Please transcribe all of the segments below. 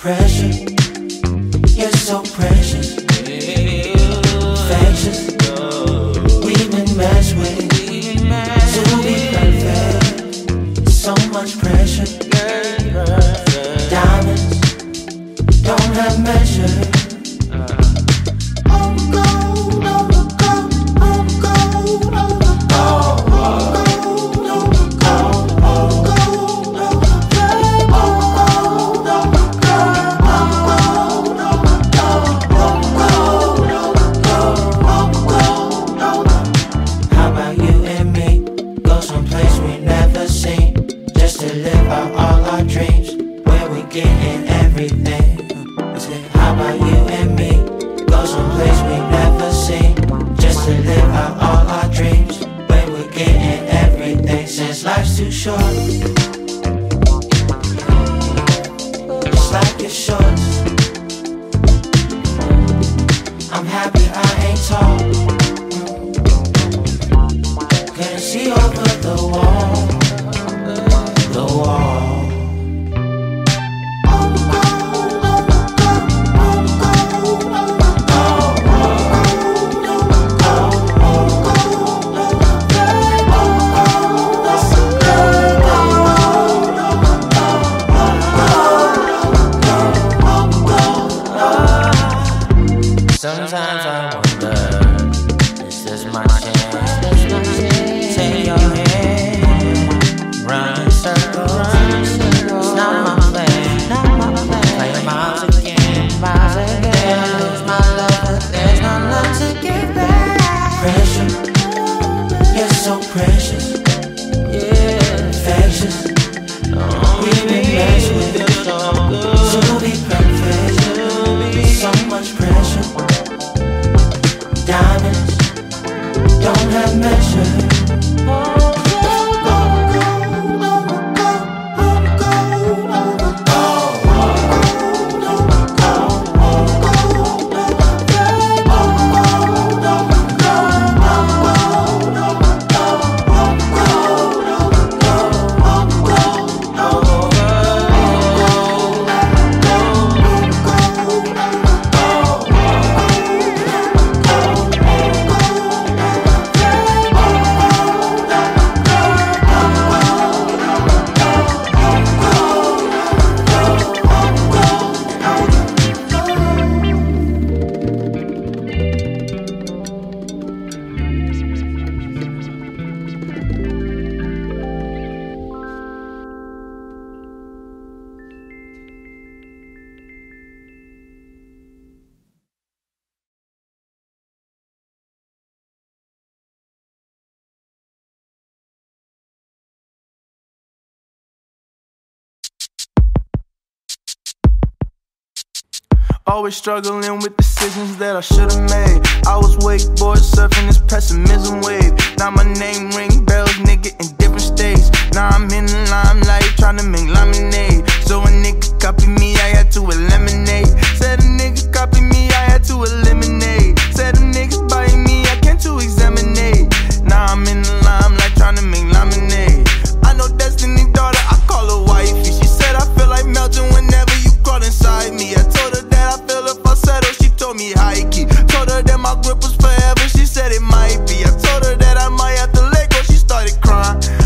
Pressure. Always struggling with decisions that I should've made. I was wakeboard surfing this pessimism wave. Now my name ring bells, nigga, in different states. Now I'm in the limelight, trying to make lemonade. So a nigga copy me, I had to eliminate. Said a nigga copy me, I had to eliminate. Nike. Told her that my grip was forever, she said it might be. I told her that I might have to let go, she started crying.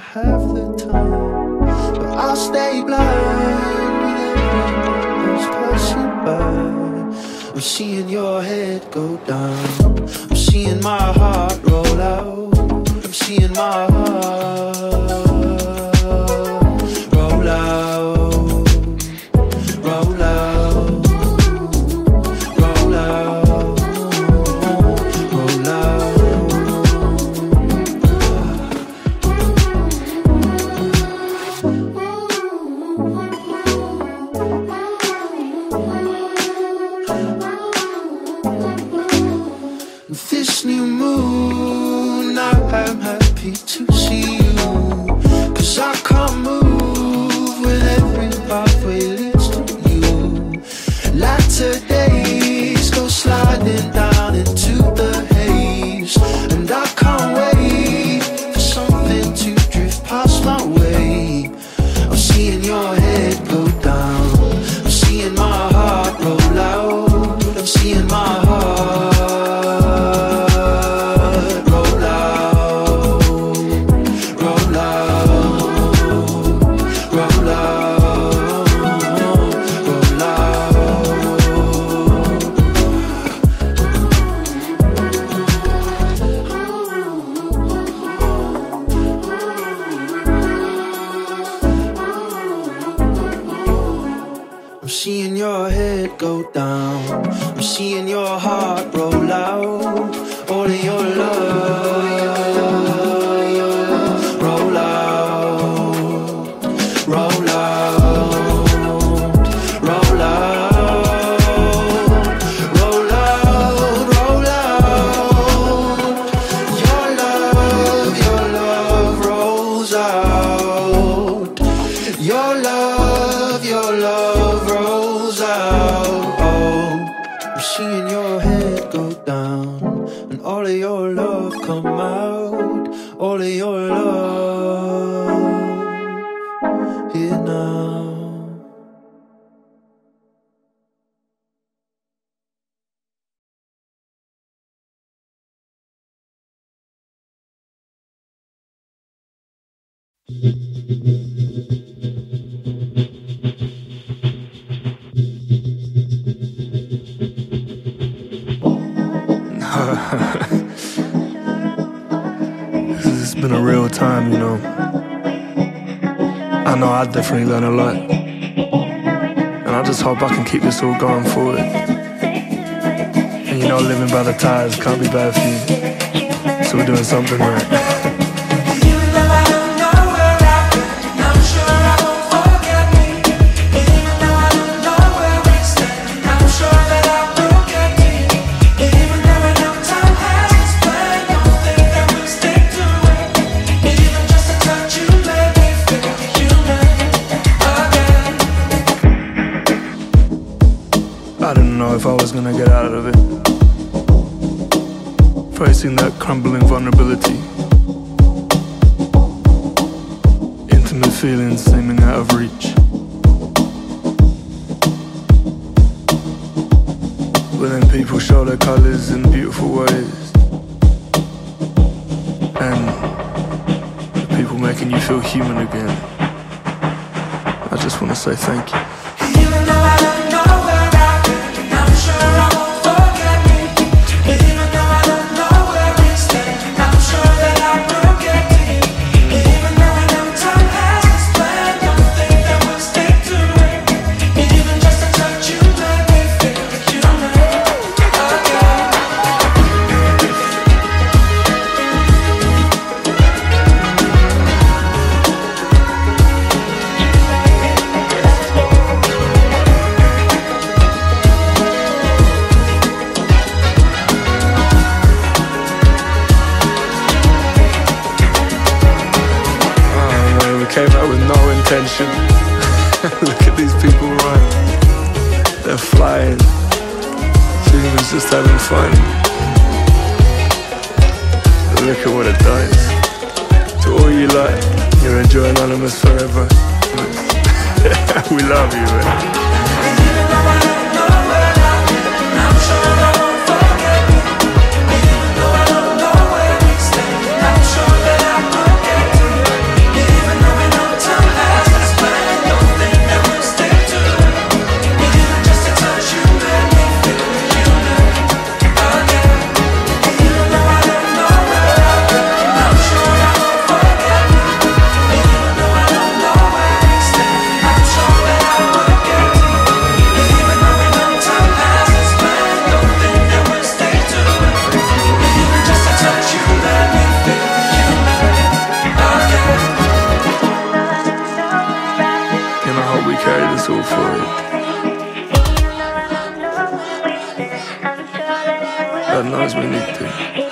have the time, but I'll stay blind those passing by. I'm seeing your head go down. I'm seeing my heart roll out. I'm seeing my heart. seeing your head go down. I'm seeing your heart roll out. All of your love. It's time, you know. I know I definitely learned a lot. And I just hope I can keep this all going forward. And you know, living by the ties can't be bad for you. So we're doing something right. Intimate feelings seeming out of reach. But then people show their colors in beautiful ways. And the people making you feel human again. I just wanna say thank you. Ocean. Look at these people run. They're flying. Humans just having fun. Look at what it does. To all you like, you're enjoying Anonymous forever. we love you, man. too for it. God knows we need to.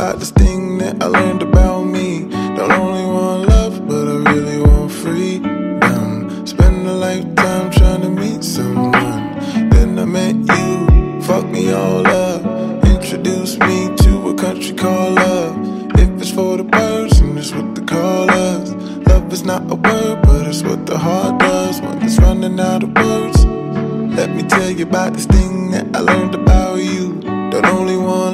About this thing that I learned about me. Don't only want love, but I really want freedom. Spend a lifetime trying to meet someone. Then I met you, fuck me all up. Introduce me to a country called love. If it's for the and it's what they call us. Love is not a word, but it's what the heart does when it's running out of words. Let me tell you about this thing that I learned about you. Don't only want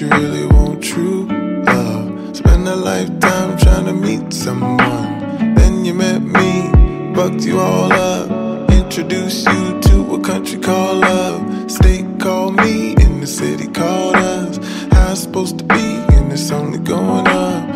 you really want true love. Spend a lifetime trying to meet someone. Then you met me, bucked you all up. Introduced you to a country called love. State called me, in the city called us. How it's supposed to be, and it's only going up.